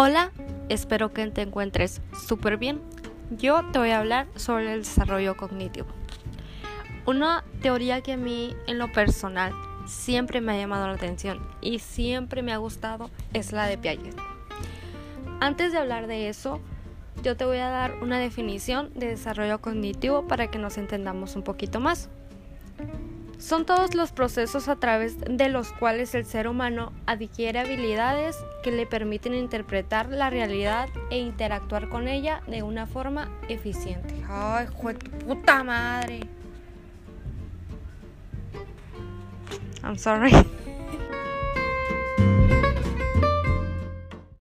Hola, espero que te encuentres súper bien. Yo te voy a hablar sobre el desarrollo cognitivo. Una teoría que a mí en lo personal siempre me ha llamado la atención y siempre me ha gustado es la de Piaget. Antes de hablar de eso, yo te voy a dar una definición de desarrollo cognitivo para que nos entendamos un poquito más. Son todos los procesos a través de los cuales el ser humano adquiere habilidades que le permiten interpretar la realidad e interactuar con ella de una forma eficiente. ¡Ay, hijo tu puta madre! I'm sorry.